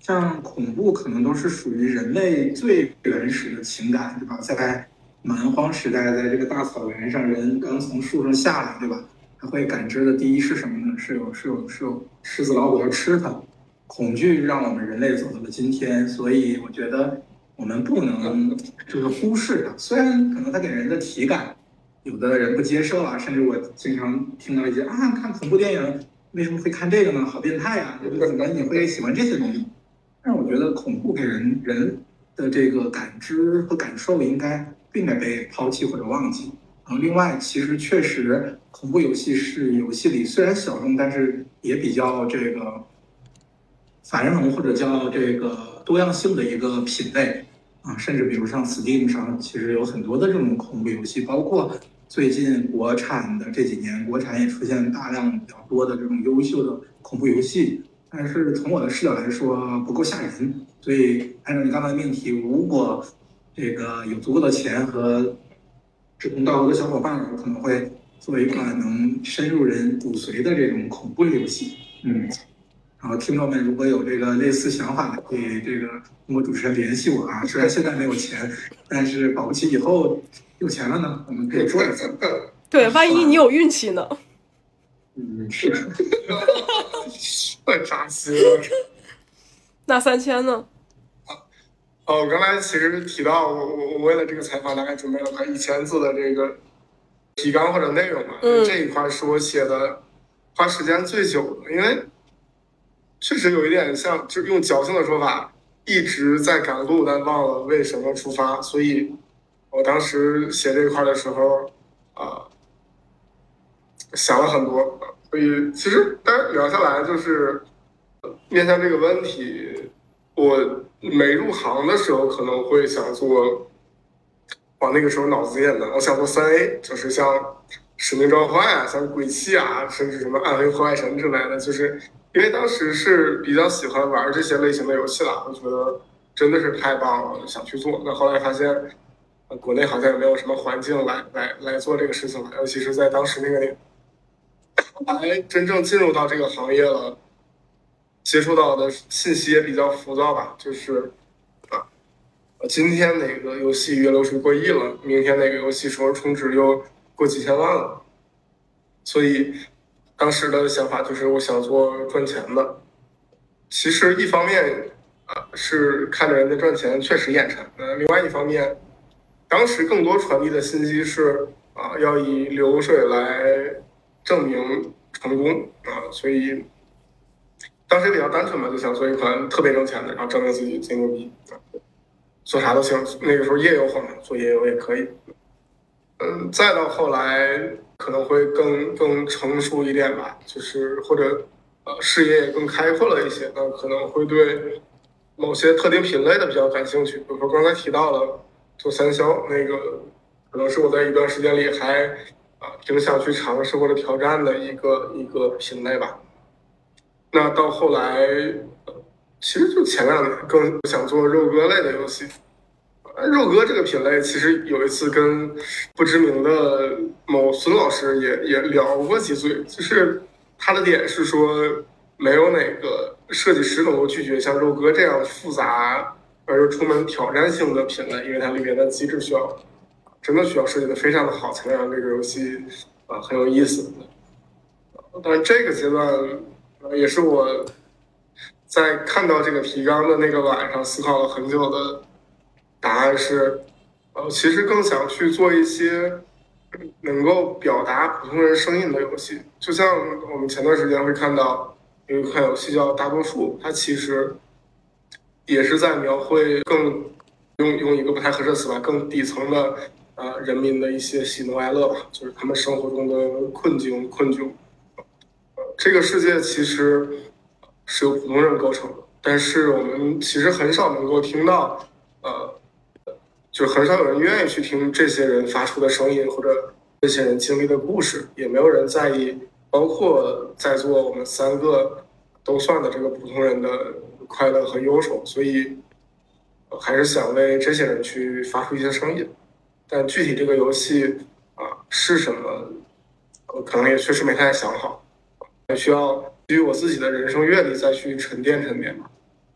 像恐怖可能都是属于人类最原始的情感，对吧？在蛮荒时代，在这个大草原上，人刚从树上下来，对吧？他会感知的第一是什么呢？是有是有是有狮子老虎要吃它，恐惧让我们人类走到了今天。所以我觉得我们不能就是忽视它。虽然可能它给人的体感，有的人不接受啊，甚至我经常听到一些啊，看恐怖电影为什么会看这个呢？好变态呀！怎么你会喜欢这些东西？但是我觉得恐怖给人人的这个感知和感受应该避免被抛弃或者忘记。然后另外，其实确实恐怖游戏是游戏里虽然小众，但是也比较这个繁荣或者叫这个多样性的一个品类啊。甚至比如像 Steam 上，其实有很多的这种恐怖游戏，包括最近国产的这几年，国产也出现大量比较多的这种优秀的恐怖游戏。但是从我的视角来说，不够吓人。所以按照你刚才的命题，如果这个有足够的钱和志同道合的小伙伴，我可能会做一款能深入人骨髓的这种恐怖游戏。嗯，然后听众们如果有这个类似想法的，可以这个通过主持人联系我啊。虽然现在没有钱，但是保不齐以后有钱了呢，我们可以做一次。对，万一你有运气呢？嗯，是。太扎心了。那三千呢？哦，我刚才其实提到，我我我为了这个采访，大概准备了快一千字的这个提纲或者内容嘛。嗯。这一块是我写的花时间最久的，因为确实有一点像，就是用矫情的说法，一直在赶路，但忘了为什么出发。所以，我当时写这一块的时候，啊，想了很多。所以，其实大家聊下来，就是面向这个问题，我。没入行的时候可能会想做，哇，那个时候脑子也难，我想做三 A，就是像《使命召唤》啊，像《鬼泣》啊，甚至什么《暗黑破坏神》之类的，就是因为当时是比较喜欢玩这些类型的游戏了，我觉得真的是太棒了，想去做。那后来发现，国内好像也没有什么环境来来来做这个事情了，尤其是在当时那个年，后来真正进入到这个行业了。接触到的信息也比较浮躁吧，就是啊，今天哪个游戏月流水过亿了，明天哪个游戏首日充值又过几千万了，所以当时的想法就是我想做赚钱的。其实一方面啊是看着人家赚钱确实眼馋，呃，另外一方面，当时更多传递的信息是啊要以流水来证明成功啊，所以。当时比较单纯嘛，就想做一款特别挣钱的，然后证明自己贼牛逼，做啥都行。那个时候夜游火嘛，做夜游也可以。嗯，再到后来可能会更更成熟一点吧，就是或者呃视野也更开阔了一些，那可能会对某些特定品类的比较感兴趣。比如说刚才提到了做三消，那个可能是我在一段时间里还啊挺想去尝试或者挑战的一个一个品类吧。那到后来，其实就前两年更想做肉鸽类的游戏。肉鸽这个品类，其实有一次跟不知名的某孙老师也也聊过几嘴，就是他的点是说，没有哪个设计师能够拒绝像肉鸽这样复杂而又充满挑战性的品类，因为它里面的机制需要真的需要设计的非常的好，才能让这个游戏啊很有意思。但这个阶段。也是我在看到这个提纲的那个晚上思考了很久的答案是，呃，其实更想去做一些能够表达普通人声音的游戏。就像我们前段时间会看到有一款游戏叫《大多数》，它其实也是在描绘更用用一个不太合适的词吧，更底层的呃人民的一些喜怒哀乐吧，就是他们生活中的困境困窘。这个世界其实是由普通人构成的，但是我们其实很少能够听到，呃，就是很少有人愿意去听这些人发出的声音，或者这些人经历的故事，也没有人在意，包括在座我们三个都算的这个普通人的快乐和忧愁，所以还是想为这些人去发出一些声音。但具体这个游戏啊是什么，我可能也确实没太想好。还需要基于我自己的人生阅历再去沉淀沉淀。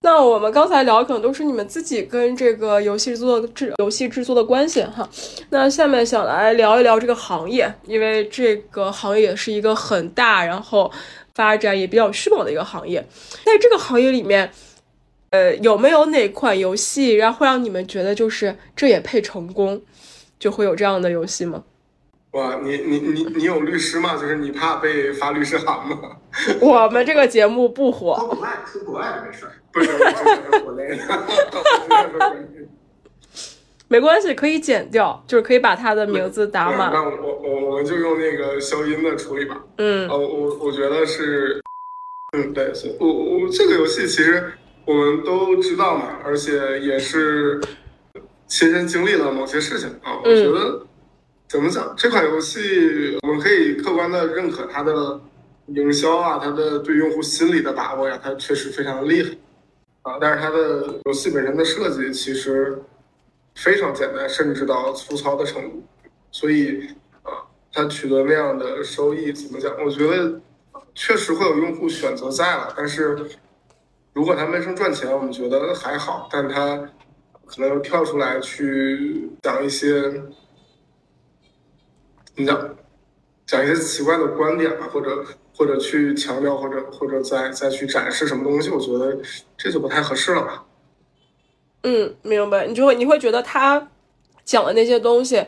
那我们刚才聊的可能都是你们自己跟这个游戏制作制游戏制作的关系哈。那下面想来聊一聊这个行业，因为这个行业是一个很大，然后发展也比较迅猛的一个行业。在这个行业里面，呃，有没有哪款游戏然后会让你们觉得就是这也配成功，就会有这样的游戏吗？哇，你你你你有律师吗？就是你怕被发律师函吗？我们这个节目不火。国外出国外没事儿，不是，我是国内。没关系，可以剪掉，就是可以把他的名字打满。那我我我们就用那个消音的处理吧。嗯，呃，我我觉得是，嗯，对，是我我这个游戏其实我们都知道嘛，而且也是亲身经历了某些事情啊。我觉得怎么讲，这款游戏我们可以客观的认可它的营销啊，它的对用户心理的把握呀，它确实非常厉害啊。但是它的游戏本身的设计其实。非常简单，甚至到粗糙的程度，所以啊，它取得那样的收益，怎么讲？我觉得确实会有用户选择在了，但是如果它闷声赚钱，我们觉得还好，但它可能跳出来去讲一些怎么讲，讲一些奇怪的观点吧，或者或者去强调，或者或者再再去展示什么东西，我觉得这就不太合适了吧。嗯，明白。你就会你会觉得他讲的那些东西，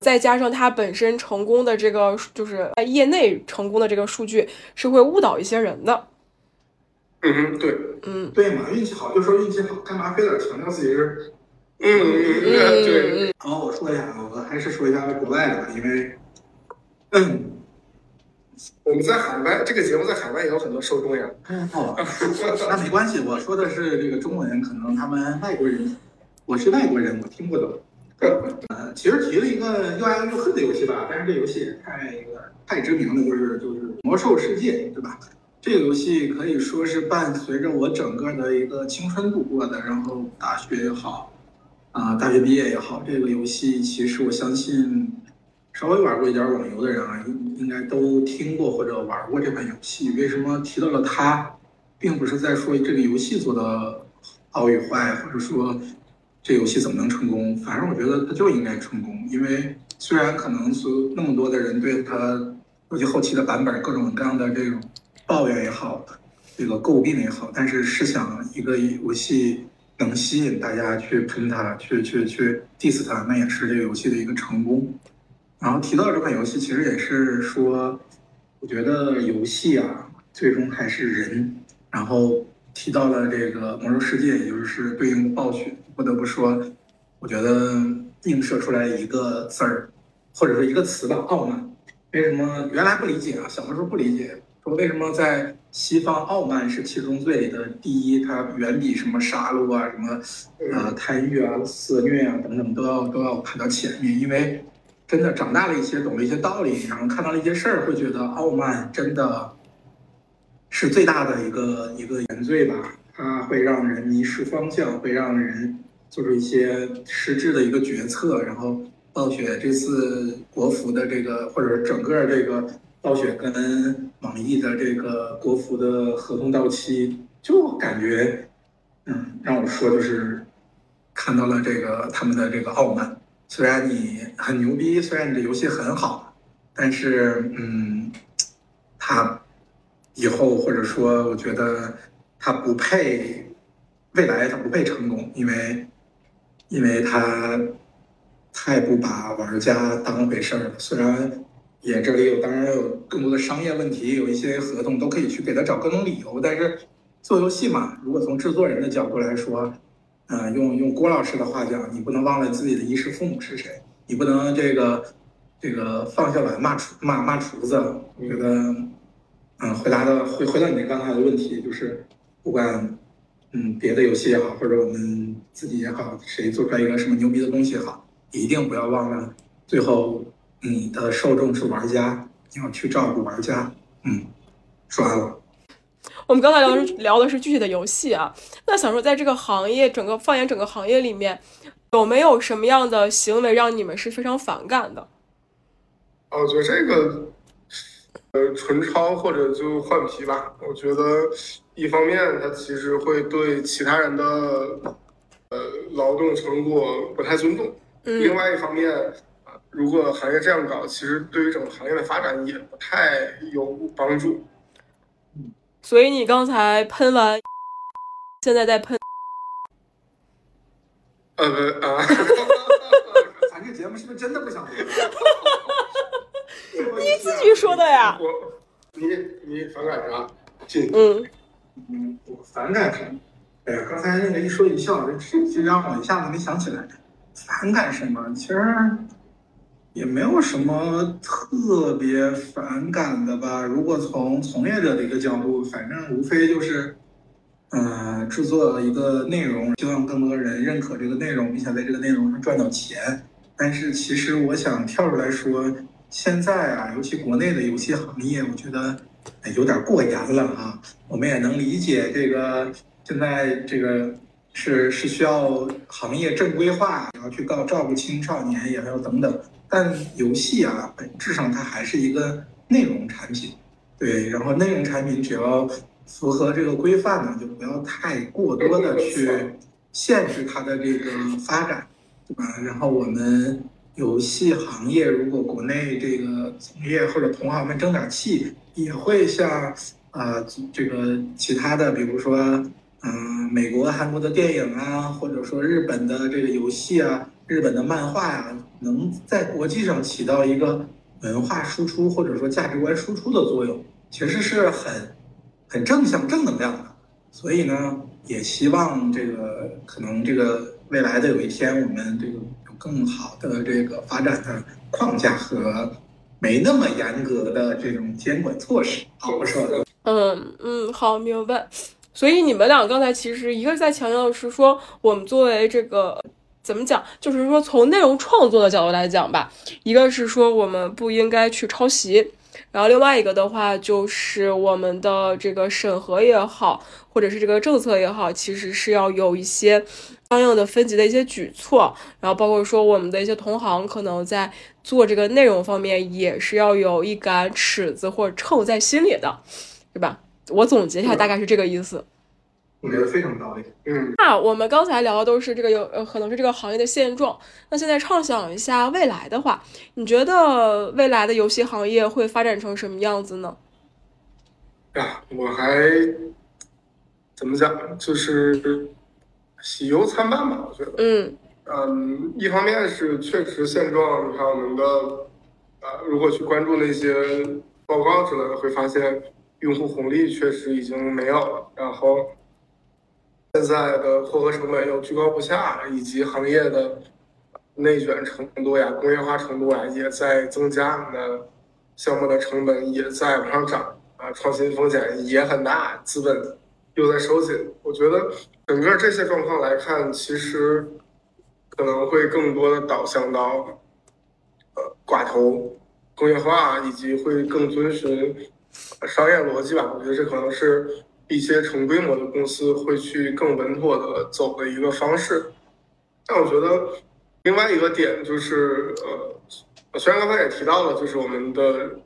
再加上他本身成功的这个，就是在业内成功的这个数据，是会误导一些人的。嗯，对，嗯，对嘛，运气好就说运气好，干嘛非得强调自己是？嗯嗯嗯，对。然后我说一下，我还是说一下国外的吧，因为，嗯。我们在海外，这个节目在海外也有很多受众呀。哦，那没关系，我说的是这个中文，可能他们外国人，我是外国人，我听不懂。呃，其实提了一个又爱又恨的游戏吧，但是这游戏也太太知名了，就是就是《魔兽世界》，对吧？这个游戏可以说是伴随着我整个的一个青春度过的，然后大学也好，啊，大学毕业也好，这个游戏其实我相信。稍微玩过一点网游的人啊，应应该都听过或者玩过这款游戏。为什么提到了它，并不是在说这个游戏做的好与坏，或者说这游戏怎么能成功？反正我觉得它就应该成功。因为虽然可能所那么多的人对它尤其后期的版本各种各样的这种抱怨也好，这个诟病也好，但是试想一个游戏能吸引大家去喷它、去去去 diss 它，那也是这个游戏的一个成功。然后提到这款游戏，其实也是说，我觉得游戏啊，最终还是人。然后提到了这个《魔兽世界》，也就是对应暴雪，不得不说，我觉得映射出来一个字儿，或者说一个词吧，傲慢。为什么原来不理解啊？小的时候不理解，说为什么在西方傲慢是七宗罪的第一，它远比什么杀戮啊、什么呃贪欲啊、色虐啊等等都要都要排到前面，因为。真的长大了一些，懂了一些道理，然后看到了一些事儿，会觉得傲慢真的是最大的一个一个原罪吧？它会让人迷失方向，会让人做出一些失智的一个决策。然后暴雪这次国服的这个，或者整个这个暴雪跟网易的这个国服的合同到期，就感觉，嗯，让我说就是看到了这个他们的这个傲慢。虽然你很牛逼，虽然你这游戏很好，但是，嗯，他以后或者说，我觉得他不配，未来他不配成功，因为，因为他太不把玩家当回事儿了。虽然也这里有，当然有更多的商业问题，有一些合同都可以去给他找各种理由，但是做游戏嘛，如果从制作人的角度来说。嗯，用用郭老师的话讲，你不能忘了自己的衣食父母是谁，你不能这个这个放下碗骂厨骂骂厨子。我觉得，嗯，回答的回回到你刚才的问题，就是不管嗯别的游戏也好，或者我们自己也好，谁做出来一个什么牛逼的东西也好，一定不要忘了，最后你的受众是玩家，你要去照顾玩家。嗯，说完了。我们刚才聊的是聊的是具体的游戏啊，那想说在这个行业整个放眼整个行业里面，有没有什么样的行为让你们是非常反感的？哦，我觉得这个，呃，纯抄或者就换皮吧。我觉得一方面它其实会对其他人的呃劳动成果不太尊重，另外一方面啊，如果行业这样搞，其实对于整个行业的发展也不太有帮助。所以你刚才喷完，现在在喷。呃啊！咱这节目是不是真的不想录？你自己说的呀。我，你你反感啥？嗯嗯，我反感什么？哎呀，刚才那个一说一笑，这这让我一下子没想起来。反感什么？其实也没有什么特别反感的吧。如果从从业者的一个角度，反正无非就是，嗯，制作一个内容，希望更多人认可这个内容，并且在这个内容上赚到钱。但是其实我想跳出来说，现在啊，尤其国内的游戏行业，我觉得有点过严了啊。我们也能理解这个现在这个。是是需要行业正规化，然后去告照顾青少年，也还有等等。但游戏啊，本质上它还是一个内容产品，对。然后内容产品只要符合这个规范呢，就不要太过多的去限制它的这个发展，对吧？然后我们游戏行业如果国内这个从业或者同行们争点气，也会像啊这个其他的，比如说。嗯，美国、韩国的电影啊，或者说日本的这个游戏啊，日本的漫画呀，能在国际上起到一个文化输出或者说价值观输出的作用，其实是很很正向、正能量的。所以呢，也希望这个可能这个未来的有一天，我们这个有更好的这个发展的框架和没那么严格的这种监管措施。好，我说的。嗯嗯，好，明白。所以你们俩刚才其实一个在强调的是说，我们作为这个怎么讲，就是说从内容创作的角度来讲吧，一个是说我们不应该去抄袭，然后另外一个的话就是我们的这个审核也好，或者是这个政策也好，其实是要有一些相应的分级的一些举措，然后包括说我们的一些同行可能在做这个内容方面也是要有一杆尺子或者秤在心里的，对吧？我总结一下，大概是这个意思。我觉得非常到位。嗯，那我们刚才聊的都是这个有呃，可能是这个行业的现状。那现在畅想一下未来的话，你觉得未来的游戏行业会发展成什么样子呢？呀，我还怎么讲，就是喜忧参半吧。我觉得，嗯嗯，一方面是确实现状，你看我们的呃，如果去关注那些报告之类的，会发现。用户红利确实已经没有了，然后现在的获客成本又居高不下，以及行业的内卷程度呀、工业化程度呀也在增加，那项目的成本也在往上涨啊，创新风险也很大，资本又在收紧。我觉得整个这些状况来看，其实可能会更多的导向到呃寡头工业化，以及会更遵循。商业逻辑吧，我觉得这可能是一些成规模的公司会去更稳妥的走的一个方式。但我觉得另外一个点就是，呃，虽然刚才也提到了，就是我们的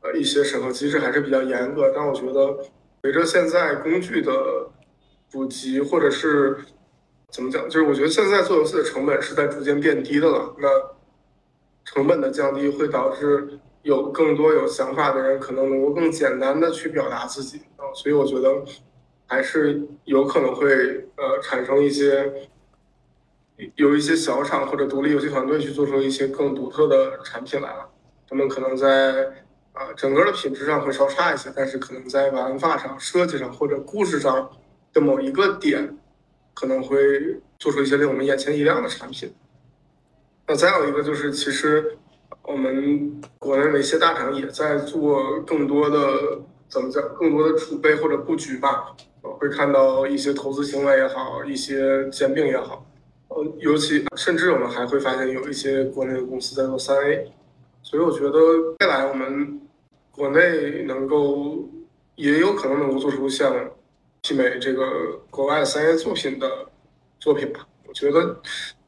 呃一些审核机制还是比较严格，但我觉得随着现在工具的普及，或者是怎么讲，就是我觉得现在做游戏的成本是在逐渐变低的了。那成本的降低会导致。有更多有想法的人，可能能够更简单的去表达自己啊，所以我觉得还是有可能会呃产生一些有一些小厂或者独立游戏团队去做出一些更独特的产品来了。他们可能在啊整个的品质上会稍差一些，但是可能在玩法上、设计上或者故事上的某一个点，可能会做出一些令我们眼前一亮的产品。那再有一个就是，其实。我们国内的一些大厂也在做更多的怎么讲，更多的储备或者布局吧。会看到一些投资行为也好，一些兼并也好。呃，尤其甚至我们还会发现有一些国内的公司在做三 A。所以我觉得未来我们国内能够也有可能能够做出像媲美这个国外三 A 作品的作品吧。我觉得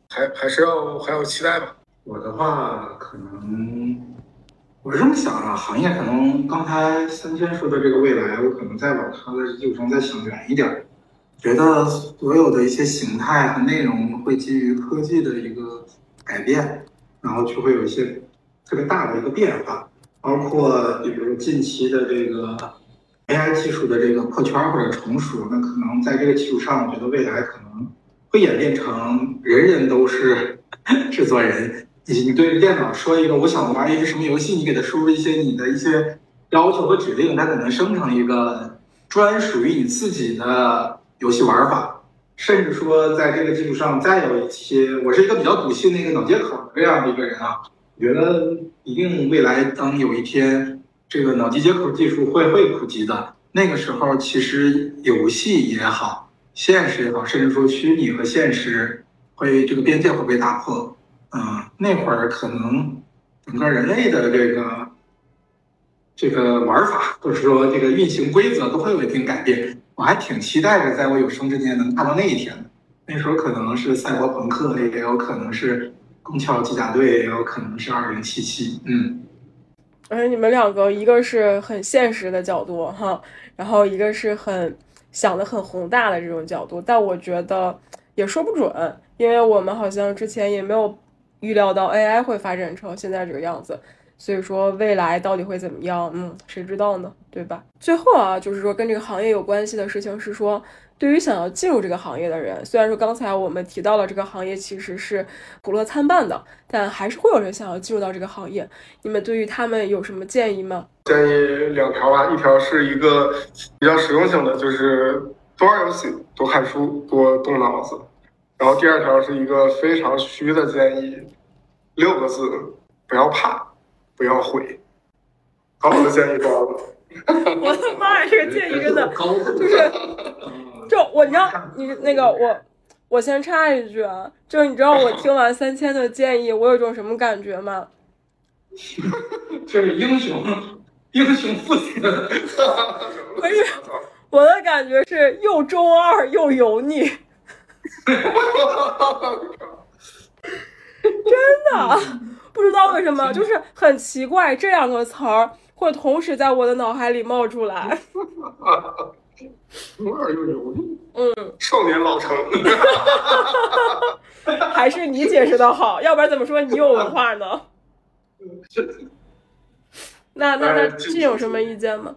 还还是要还要期待吧。我的话，可能我是这么想啊，行业可能刚才三千说的这个未来，我可能再往它的路程再想远一点，觉得所有的一些形态和内容会基于科技的一个改变，然后就会有一些特别大的一个变化，包括比如近期的这个 AI 技术的这个破圈或者成熟，那可能在这个基础上，我觉得未来可能会演变成人人都是制作人。你你对着电脑说一个我想玩一个什么游戏，你给它输入一些你的一些要求和指令，它可能生成一个专属于你自己的游戏玩法，甚至说在这个基础上再有一些，我是一个比较笃信那个脑接口这样的一个人啊，我觉得一定未来当有一天这个脑机接口技术会会普及的。那个时候，其实游戏也好，现实也好，甚至说虚拟和现实会这个边界会被打破，嗯，那会儿可能整个人类的这个这个玩法或者说这个运行规则都会有一定改变。我还挺期待着，在我有生之年能看到那一天的。那时候可能是赛博朋克，也有可能是宫壳机甲队，也有可能是二零七七。嗯，而且你们两个，一个是很现实的角度哈，然后一个是很想的很宏大的这种角度。但我觉得也说不准，因为我们好像之前也没有预料到 AI 会发展成现在这个样子。所以说未来到底会怎么样？嗯，谁知道呢？对吧？最后啊，就是说跟这个行业有关系的事情是说，对于想要进入这个行业的人，虽然说刚才我们提到了这个行业其实是苦乐参半的，但还是会有人想要进入到这个行业。你们对于他们有什么建议吗？建议两条吧，一条是一个比较实用性的，就是多玩游戏、多看书、多动脑子。然后第二条是一个非常虚的建议，六个字：不要怕。不要悔，好，我的建议到了。我的妈呀，这个建议真的就是，就我你知道你那个我我先插一句啊，就是你知道我听完三千的建议，我有种什么感觉吗？这是英雄，英雄父亲。不是，我的感觉是又中二又油腻。真的。不知道为什么，就是很奇怪，这两个词儿会同时在我的脑海里冒出来。中二又油腻，嗯，少年老成，还是你解释的好，要不然怎么说你有文化呢？那那那这有什么意见吗？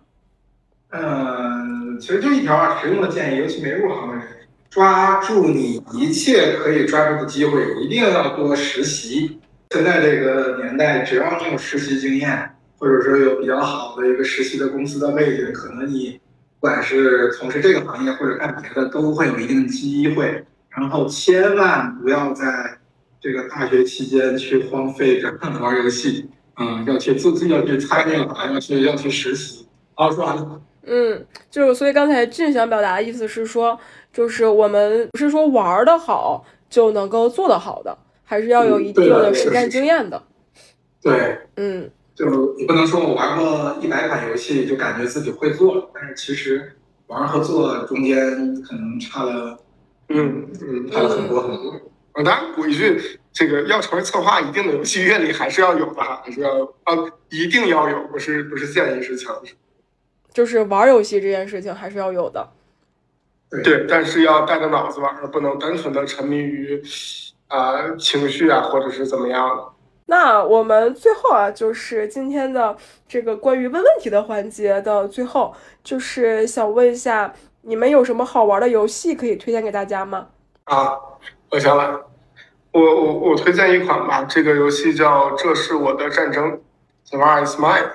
嗯，其实就一条啊，实用的建议，尤其没入行的人，抓住你一切可以抓住的机会，一定要多实习。现在这个年代，只要你有实习经验，或者说有比较好的一个实习的公司的位置，可能你不管是从事这个行业或者干别的，都会有一定机会。然后千万不要在这个大学期间去荒废着玩游戏，嗯，要去自自要去参与，要去要去实习。好，说完了。嗯，就是所以刚才俊想表达的意思是说，就是我们不是说玩的好就能够做得好的。还是要有一定的实战经验的。对，嗯，就你不能说我玩过一百款游戏就感觉自己会做了，但是其实玩和做中间可能差了，嗯嗯，差了很多很多。我当然补一句，这个要成为策划，一定的游戏阅历还是要有的哈，还是要啊，一定要有，不是不是建议是强制。就是玩游戏这件事情还是要有的。对，但是要带着脑子玩，而不能单纯的沉迷于。啊，情绪啊，或者是怎么样的？那我们最后啊，就是今天的这个关于问问题的环节的最后，就是想问一下，你们有什么好玩的游戏可以推荐给大家吗？啊，我想了，我我我推荐一款吧，这个游戏叫《这是我的战争》，The War Is Mine。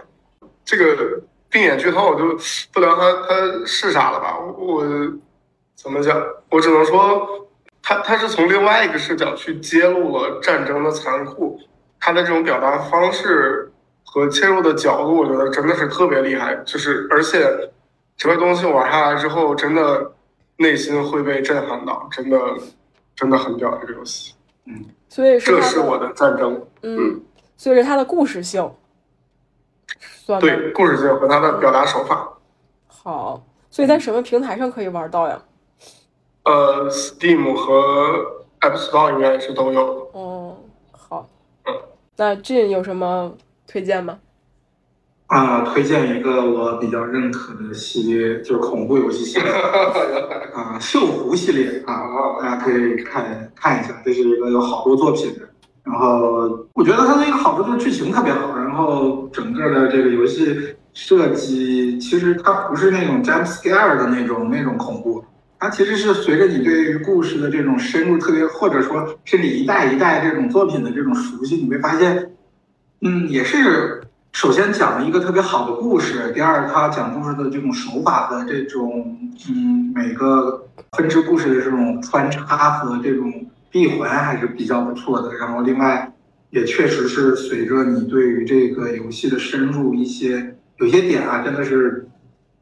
这个闭眼剧透，我就不聊它它是啥了吧？我怎么讲？我只能说。他他是从另外一个视角去揭露了战争的残酷，他的这种表达方式和切入的角度，我觉得真的是特别厉害。就是而且这个东西玩下来之后，真的内心会被震撼到，真的真的很屌这个游戏。嗯，所以这是我的战争。嗯，所以是它的故事性，对故事性和它的表达手法。好，所以在什么平台上可以玩到呀？呃，Steam 和 App Store 应该是都有。哦，好。嗯，那俊有什么推荐吗？啊，推荐一个我比较认可的系列，就是恐怖游戏系列。啊，锈湖系列啊，大家可以看看一下，这是一个有好多作品的。然后我觉得它的一个好处就是剧情特别好，然后整个的这个游戏设计，其实它不是那种 jump scare 的那种那种恐怖。它其实是随着你对于故事的这种深入，特别或者说甚至一代一代这种作品的这种熟悉，你会发现，嗯，也是首先讲了一个特别好的故事，第二，他讲故事的这种手法的这种，嗯，每个分支故事的这种穿插和这种闭环还是比较不错的。然后，另外也确实是随着你对于这个游戏的深入，一些有些点啊，真的是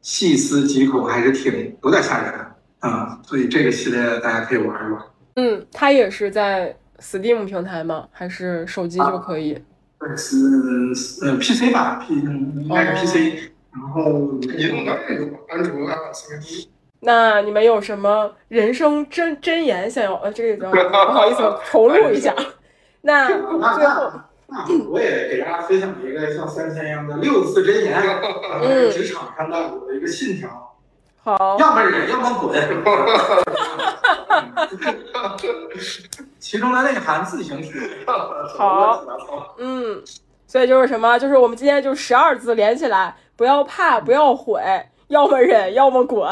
细思极恐，还是挺有点吓人啊。所以这个系列大家可以玩一玩。嗯，它也是在 Steam 平台吗？还是手机就可以？是呃 PC 吧，P 应该是 PC，然后移动端也有，安卓啊、iOS。那你们有什么人生真真言想要？呃，这个不好意思，重录一下。那最后，那我也给大家分享一个像三千一样的六字真言，嗯，职场上的我的一个信条。好，要么忍，要么滚。其中的内涵自行体会。好，嗯，所以就是什么？就是我们今天就十二字连起来，不要怕，不要悔，要么忍，要么滚。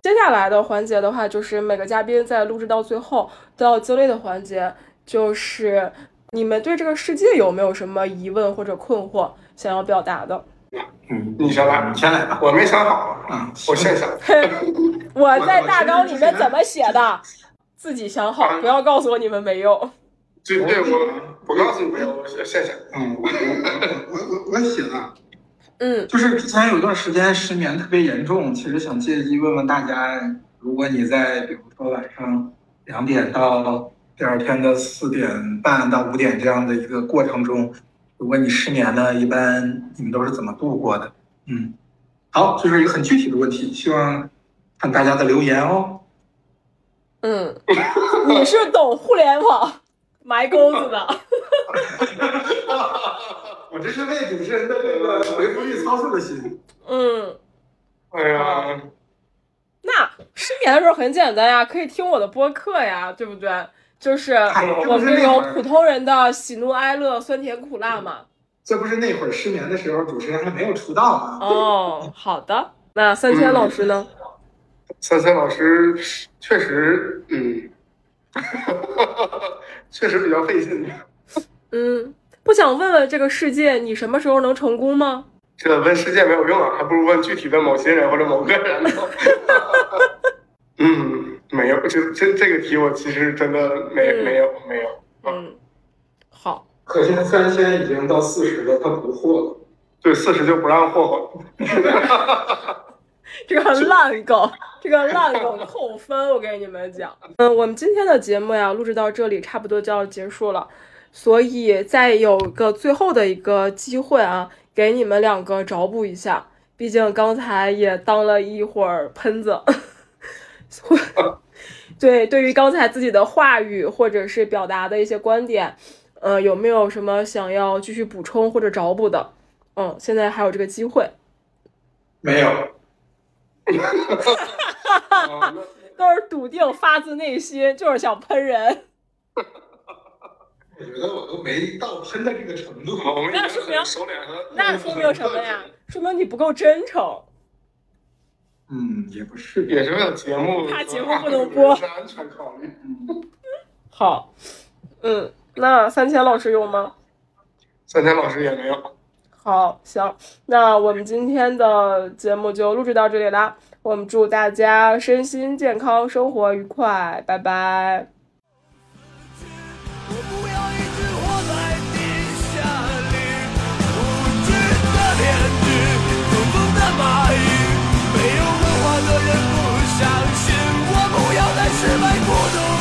接下来的环节的话，就是每个嘉宾在录制到最后都要经历的环节，就是你们对这个世界有没有什么疑问或者困惑想要表达的？嗯，你先来，你先来吧。我没想好，嗯，我先想。我在大纲里面怎么写的？自己想好，不要告诉我你们没有。对对，我我告诉你没有，我先想。嗯，我我我我写了。嗯，就是之前有段时间失眠特别严重，其实想借机问问大家，如果你在比如说晚上两点到第二天的四点半到五点这样的一个过程中，如果你失眠呢，一般你们都是怎么度过的？嗯，好，这是一个很具体的问题，希望看大家的留言哦。嗯，你是懂互联网埋钩子的。我这是为主持人的这个回复率操碎了心。嗯，哎呀，那失眠的时候很简单呀，可以听我的播客呀，对不对？就是我们有普通人的喜怒哀乐、酸甜苦辣嘛。这不是那会儿失眠的时候，主持人还没有出道吗？哦，好的。那三千老师呢？三千老师确实，嗯，确实比较费劲。嗯，不想问问这个世界，你什么时候能成功吗？这问世界没有用啊，还不如问具体的某些人或者某个人呢。这这这个题我其实真的没、嗯没有没有。嗯，好。可见三千已经到四十了，他不惑了。对，四十就不让霍霍。这个烂梗，这个烂梗扣分，我给你们讲。嗯，我们今天的节目呀，录制到这里差不多就要结束了，所以再有个最后的一个机会啊，给你们两个找补一下。毕竟刚才也当了一会儿喷子，对，对于刚才自己的话语或者是表达的一些观点，呃，有没有什么想要继续补充或者找补的？嗯，现在还有这个机会。没有。都是笃定，发自内心，就是想喷人。我觉得我都没到喷的这个程度。那说明那说明什么呀？说明你不够真诚。嗯，也不是，也是为了节目，怕节目不能播是安全考虑。好，嗯，那三千老师有吗？三千老师也没有。好，行，那我们今天的节目就录制到这里啦。我们祝大家身心健康，生活愉快，拜拜。那个人不相信。我不要再失败孤独